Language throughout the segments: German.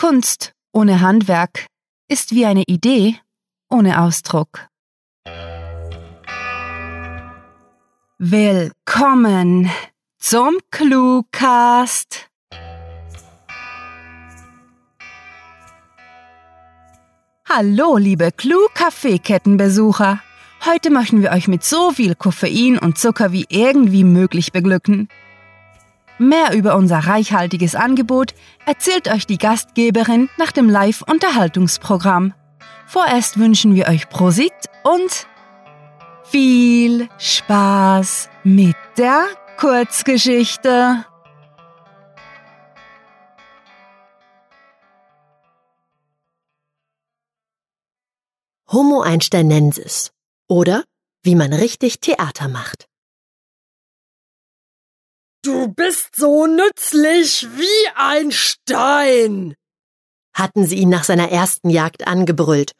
Kunst ohne Handwerk ist wie eine Idee ohne Ausdruck. Willkommen zum Cluecast. Hallo, liebe Clue-Kaffeekettenbesucher. Heute möchten wir euch mit so viel Koffein und Zucker wie irgendwie möglich beglücken. Mehr über unser reichhaltiges Angebot erzählt euch die Gastgeberin nach dem Live-Unterhaltungsprogramm. Vorerst wünschen wir euch Prosit und viel Spaß mit der Kurzgeschichte. Homo einsteinensis oder wie man richtig Theater macht. Du bist so nützlich wie ein Stein, hatten sie ihn nach seiner ersten Jagd angebrüllt,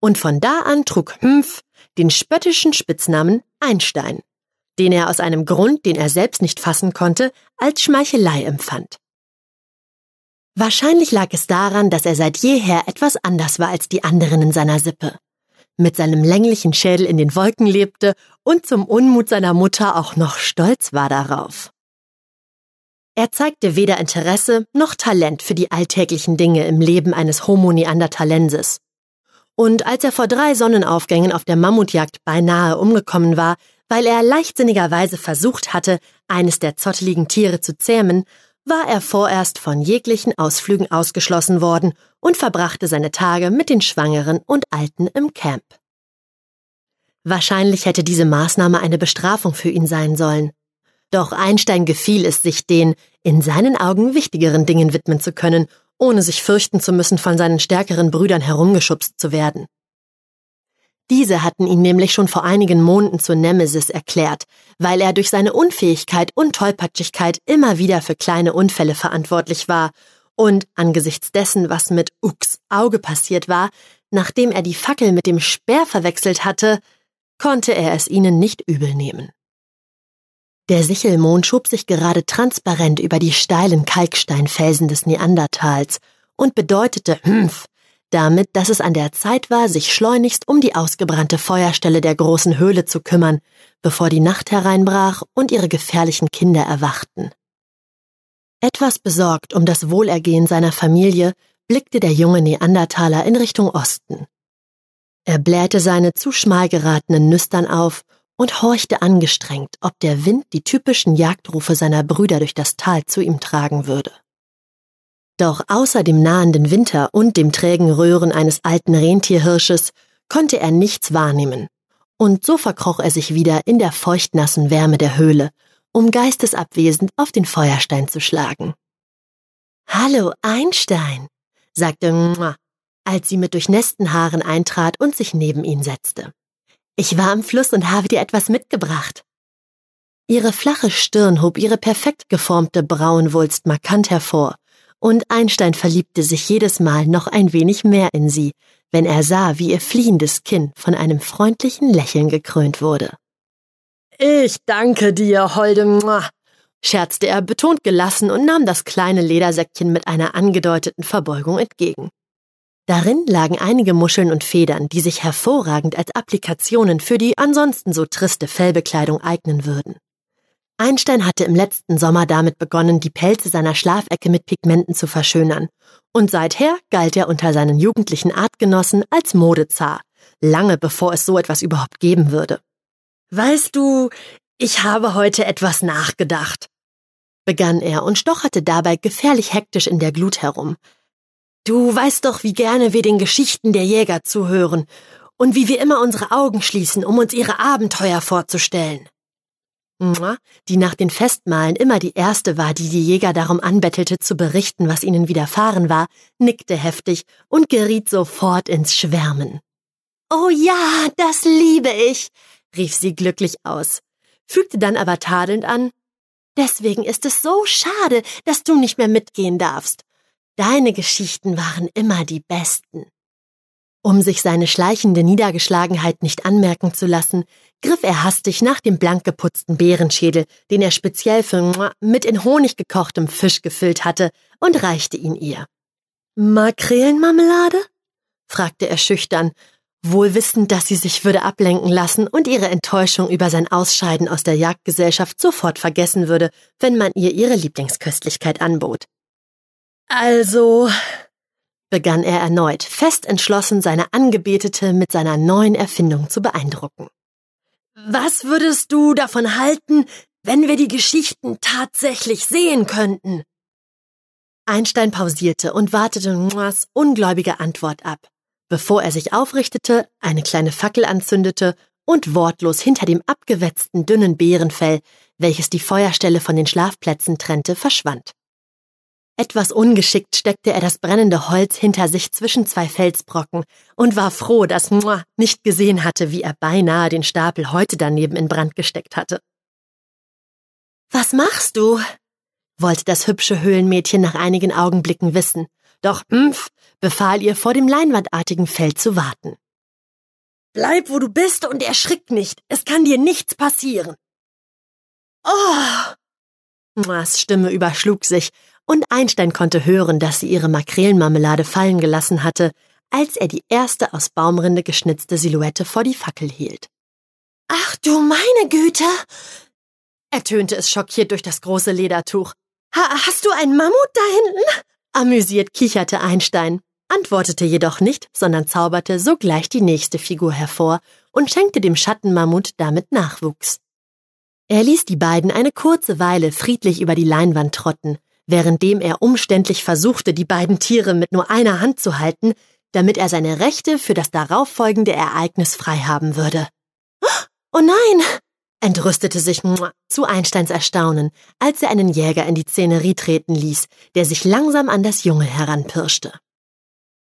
und von da an trug Hümpf den spöttischen Spitznamen Einstein, den er aus einem Grund, den er selbst nicht fassen konnte, als Schmeichelei empfand. Wahrscheinlich lag es daran, dass er seit jeher etwas anders war als die anderen in seiner Sippe, mit seinem länglichen Schädel in den Wolken lebte und zum Unmut seiner Mutter auch noch stolz war darauf. Er zeigte weder Interesse noch Talent für die alltäglichen Dinge im Leben eines Homo neanderthalensis. Und als er vor drei Sonnenaufgängen auf der Mammutjagd beinahe umgekommen war, weil er leichtsinnigerweise versucht hatte, eines der zotteligen Tiere zu zähmen, war er vorerst von jeglichen Ausflügen ausgeschlossen worden und verbrachte seine Tage mit den Schwangeren und Alten im Camp. Wahrscheinlich hätte diese Maßnahme eine Bestrafung für ihn sein sollen. Doch Einstein gefiel es sich, den in seinen Augen wichtigeren Dingen widmen zu können, ohne sich fürchten zu müssen, von seinen stärkeren Brüdern herumgeschubst zu werden. Diese hatten ihn nämlich schon vor einigen Monaten zur Nemesis erklärt, weil er durch seine Unfähigkeit und Tollpatschigkeit immer wieder für kleine Unfälle verantwortlich war und angesichts dessen, was mit Ux Auge passiert war, nachdem er die Fackel mit dem Speer verwechselt hatte, konnte er es ihnen nicht übel nehmen. Der Sichelmond schob sich gerade transparent über die steilen Kalksteinfelsen des Neandertals und bedeutete Hmpf damit, dass es an der Zeit war, sich schleunigst um die ausgebrannte Feuerstelle der großen Höhle zu kümmern, bevor die Nacht hereinbrach und ihre gefährlichen Kinder erwachten. Etwas besorgt um das Wohlergehen seiner Familie blickte der junge Neandertaler in Richtung Osten. Er blähte seine zu schmal geratenen Nüstern auf und horchte angestrengt, ob der Wind die typischen Jagdrufe seiner Brüder durch das Tal zu ihm tragen würde. Doch außer dem nahenden Winter und dem trägen Röhren eines alten Rentierhirsches konnte er nichts wahrnehmen, und so verkroch er sich wieder in der feuchtnassen Wärme der Höhle, um geistesabwesend auf den Feuerstein zu schlagen. Hallo, Einstein, sagte Mua, als sie mit durchnässten Haaren eintrat und sich neben ihn setzte. Ich war am Fluss und habe dir etwas mitgebracht. Ihre flache Stirn hob ihre perfekt geformte Braunwulst markant hervor, und Einstein verliebte sich jedes Mal noch ein wenig mehr in sie, wenn er sah, wie ihr fliehendes Kinn von einem freundlichen Lächeln gekrönt wurde. Ich danke dir, holde, scherzte er betont gelassen und nahm das kleine Ledersäckchen mit einer angedeuteten Verbeugung entgegen. Darin lagen einige Muscheln und Federn, die sich hervorragend als Applikationen für die ansonsten so triste Fellbekleidung eignen würden. Einstein hatte im letzten Sommer damit begonnen, die Pelze seiner Schlafecke mit Pigmenten zu verschönern, und seither galt er unter seinen jugendlichen Artgenossen als Modezar, lange bevor es so etwas überhaupt geben würde. Weißt du, ich habe heute etwas nachgedacht, begann er und stocherte dabei gefährlich hektisch in der Glut herum, Du weißt doch, wie gerne wir den Geschichten der Jäger zuhören und wie wir immer unsere Augen schließen, um uns ihre Abenteuer vorzustellen. Die nach den Festmahlen immer die erste war, die die Jäger darum anbettelte, zu berichten, was ihnen widerfahren war, nickte heftig und geriet sofort ins Schwärmen. Oh ja, das liebe ich, rief sie glücklich aus, fügte dann aber tadelnd an, Deswegen ist es so schade, dass du nicht mehr mitgehen darfst. Deine Geschichten waren immer die besten. Um sich seine schleichende Niedergeschlagenheit nicht anmerken zu lassen, griff er hastig nach dem blank geputzten Bärenschädel, den er speziell für mit in Honig gekochtem Fisch gefüllt hatte, und reichte ihn ihr. Makrelenmarmelade? fragte er schüchtern, wohl wissend, dass sie sich würde ablenken lassen und ihre Enttäuschung über sein Ausscheiden aus der Jagdgesellschaft sofort vergessen würde, wenn man ihr ihre Lieblingsköstlichkeit anbot. Also, begann er erneut, fest entschlossen, seine Angebetete mit seiner neuen Erfindung zu beeindrucken. Was würdest du davon halten, wenn wir die Geschichten tatsächlich sehen könnten? Einstein pausierte und wartete Moas ungläubige Antwort ab bevor er sich aufrichtete, eine kleine Fackel anzündete und wortlos hinter dem abgewetzten dünnen Bärenfell, welches die Feuerstelle von den Schlafplätzen trennte, verschwand. Etwas ungeschickt steckte er das brennende Holz hinter sich zwischen zwei Felsbrocken und war froh, dass Mua nicht gesehen hatte, wie er beinahe den Stapel heute daneben in Brand gesteckt hatte. Was machst du? wollte das hübsche Höhlenmädchen nach einigen Augenblicken wissen, doch Mpf befahl ihr, vor dem leinwandartigen Feld zu warten. Bleib, wo du bist und erschrick nicht. Es kann dir nichts passieren. Oh! Moas Stimme überschlug sich, und Einstein konnte hören, dass sie ihre Makrelenmarmelade fallen gelassen hatte, als er die erste aus Baumrinde geschnitzte Silhouette vor die Fackel hielt. Ach du meine Güte! ertönte es schockiert durch das große Ledertuch. Ha hast du einen Mammut da hinten? Amüsiert kicherte Einstein, antwortete jedoch nicht, sondern zauberte sogleich die nächste Figur hervor und schenkte dem Schattenmammut damit Nachwuchs. Er ließ die beiden eine kurze Weile friedlich über die Leinwand trotten, währenddem er umständlich versuchte, die beiden Tiere mit nur einer Hand zu halten, damit er seine Rechte für das darauffolgende Ereignis frei haben würde. Oh nein! entrüstete sich zu Einsteins Erstaunen, als er einen Jäger in die Szenerie treten ließ, der sich langsam an das Junge heranpirschte.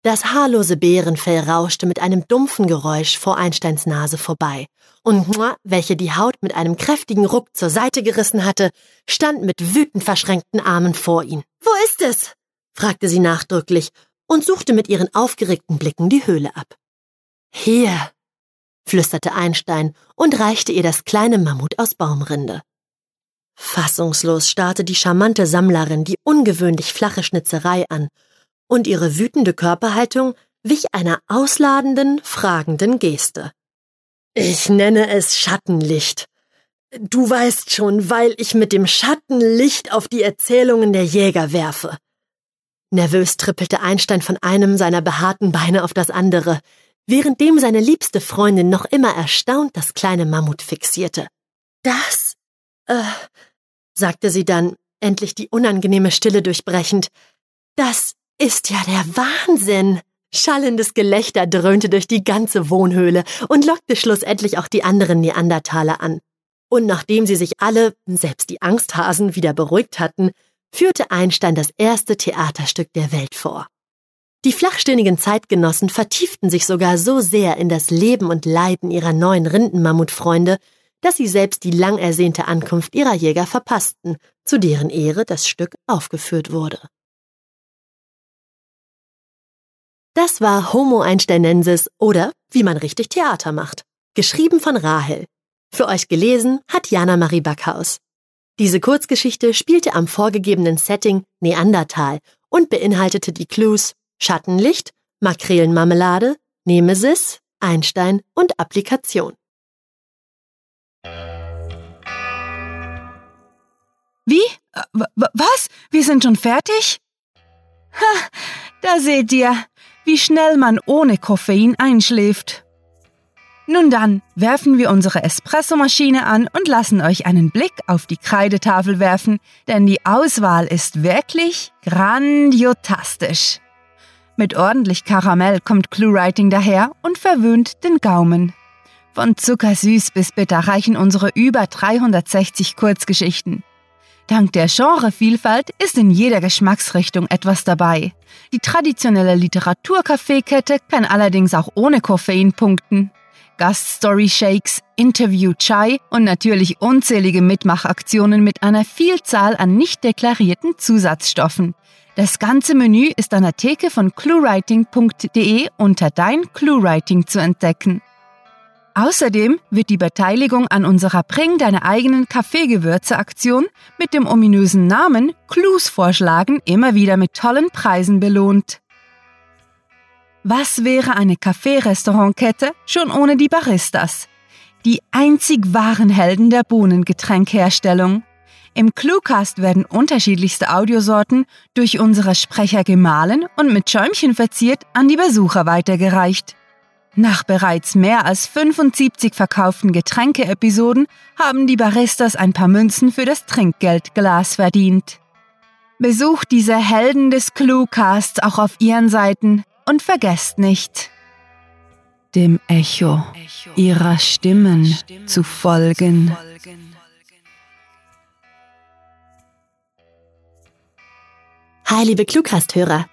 Das haarlose Bärenfell rauschte mit einem dumpfen Geräusch vor Einsteins Nase vorbei, und welche die Haut mit einem kräftigen Ruck zur Seite gerissen hatte, stand mit wütend verschränkten Armen vor ihn. Wo ist es? fragte sie nachdrücklich und suchte mit ihren aufgeregten Blicken die Höhle ab. Hier, flüsterte Einstein und reichte ihr das kleine Mammut aus Baumrinde. Fassungslos starrte die charmante Sammlerin die ungewöhnlich flache Schnitzerei an, und ihre wütende Körperhaltung wich einer ausladenden, fragenden Geste. Ich nenne es Schattenlicht. Du weißt schon, weil ich mit dem Schattenlicht auf die Erzählungen der Jäger werfe. Nervös trippelte Einstein von einem seiner behaarten Beine auf das andere, währenddem seine liebste Freundin noch immer erstaunt das kleine Mammut fixierte. Das, äh, sagte sie dann, endlich die unangenehme Stille durchbrechend, das ist ja der Wahnsinn. Schallendes Gelächter dröhnte durch die ganze Wohnhöhle und lockte schlussendlich auch die anderen Neandertaler an. Und nachdem sie sich alle, selbst die Angsthasen, wieder beruhigt hatten, führte Einstein das erste Theaterstück der Welt vor. Die flachstirnigen Zeitgenossen vertieften sich sogar so sehr in das Leben und Leiden ihrer neuen Rindenmammutfreunde, dass sie selbst die lang ersehnte Ankunft ihrer Jäger verpassten, zu deren Ehre das Stück aufgeführt wurde. Das war Homo Einsteinensis oder wie man richtig Theater macht. Geschrieben von Rahel. Für euch gelesen hat Jana Marie Backhaus. Diese Kurzgeschichte spielte am vorgegebenen Setting Neandertal und beinhaltete die Clues Schattenlicht, Makrelenmarmelade, Nemesis, Einstein und Applikation. Wie? Äh, was? Wir sind schon fertig? Ha, da seht ihr, wie schnell man ohne Koffein einschläft. Nun dann, werfen wir unsere Espressomaschine an und lassen euch einen Blick auf die Kreidetafel werfen, denn die Auswahl ist wirklich grandiotastisch. Mit ordentlich Karamell kommt Cluewriting daher und verwöhnt den Gaumen. Von zuckersüß bis bitter reichen unsere über 360 Kurzgeschichten. Dank der Genrevielfalt ist in jeder Geschmacksrichtung etwas dabei. Die traditionelle Literaturkaffeekette kann allerdings auch ohne Koffein punkten. Gaststory-Shakes, Interview-Chai und natürlich unzählige Mitmachaktionen mit einer Vielzahl an nicht deklarierten Zusatzstoffen. Das ganze Menü ist an der Theke von cluewriting.de unter Dein Cluewriting zu entdecken. Außerdem wird die Beteiligung an unserer Bring deine eigenen Kaffeegewürze-Aktion mit dem ominösen Namen Clues vorschlagen immer wieder mit tollen Preisen belohnt. Was wäre eine Kaffee-Restaurantkette schon ohne die Baristas? Die einzig wahren Helden der Bohnengetränkherstellung. Im Cluecast werden unterschiedlichste Audiosorten durch unsere Sprecher gemahlen und mit Schäumchen verziert an die Besucher weitergereicht. Nach bereits mehr als 75 verkauften Getränke-Episoden haben die Baristas ein paar Münzen für das Trinkgeldglas verdient. Besucht diese Helden des Cluecasts auch auf ihren Seiten und vergesst nicht, dem Echo ihrer Stimmen zu folgen. Hi, liebe Cluecast-Hörer.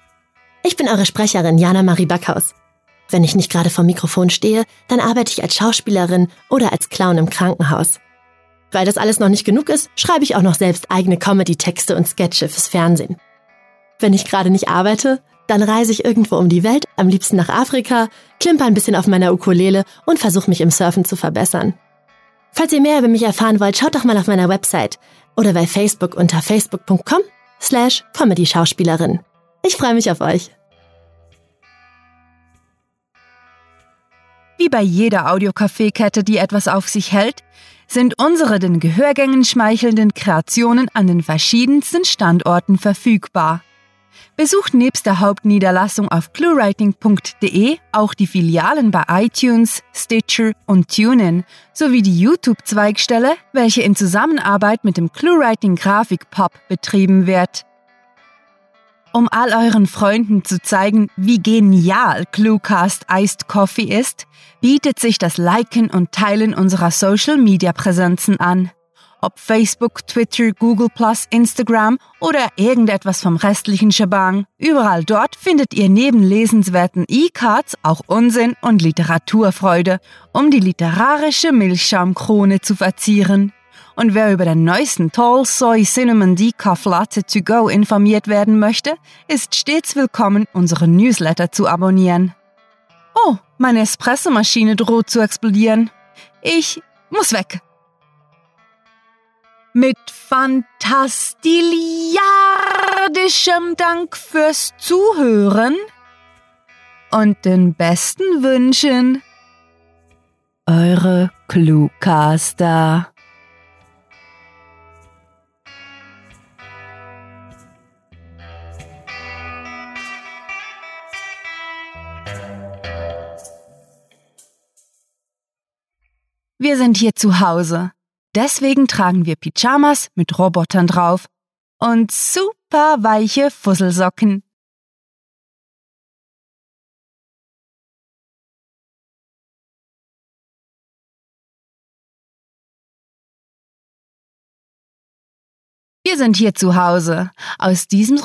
Ich bin eure Sprecherin Jana Marie Backhaus. Wenn ich nicht gerade vor Mikrofon stehe, dann arbeite ich als Schauspielerin oder als Clown im Krankenhaus. Weil das alles noch nicht genug ist, schreibe ich auch noch selbst eigene Comedy-Texte und Sketche fürs Fernsehen. Wenn ich gerade nicht arbeite, dann reise ich irgendwo um die Welt, am liebsten nach Afrika, klimper ein bisschen auf meiner Ukulele und versuche mich im Surfen zu verbessern. Falls ihr mehr über mich erfahren wollt, schaut doch mal auf meiner Website oder bei Facebook unter facebook.com slash Comedy-Schauspielerin. Ich freue mich auf euch. Wie bei jeder Audiocafé-Kette, die etwas auf sich hält, sind unsere den Gehörgängen schmeichelnden Kreationen an den verschiedensten Standorten verfügbar. Besucht nebst der Hauptniederlassung auf cluewriting.de auch die Filialen bei iTunes, Stitcher und TuneIn sowie die YouTube-Zweigstelle, welche in Zusammenarbeit mit dem ClueWriting Grafik Pop betrieben wird. Um all euren Freunden zu zeigen, wie genial Cluecast Iced Coffee ist, bietet sich das Liken und Teilen unserer Social-Media-Präsenzen an. Ob Facebook, Twitter, Google+, Instagram oder irgendetwas vom restlichen Shebang. Überall dort findet ihr neben lesenswerten E-Cards auch Unsinn und Literaturfreude, um die literarische Milchschaumkrone zu verzieren. Und wer über den neuesten Tall Soy Cinnamon Decaf Latte to go informiert werden möchte, ist stets willkommen, unseren Newsletter zu abonnieren. Oh, meine Espressomaschine droht zu explodieren. Ich muss weg. Mit fantastiliardischem Dank fürs Zuhören und den besten Wünschen. Eure Cluecaster. Wir sind hier zu Hause. Deswegen tragen wir Pyjamas mit Robotern drauf und super weiche Fusselsocken. Wir sind hier zu Hause. Aus diesem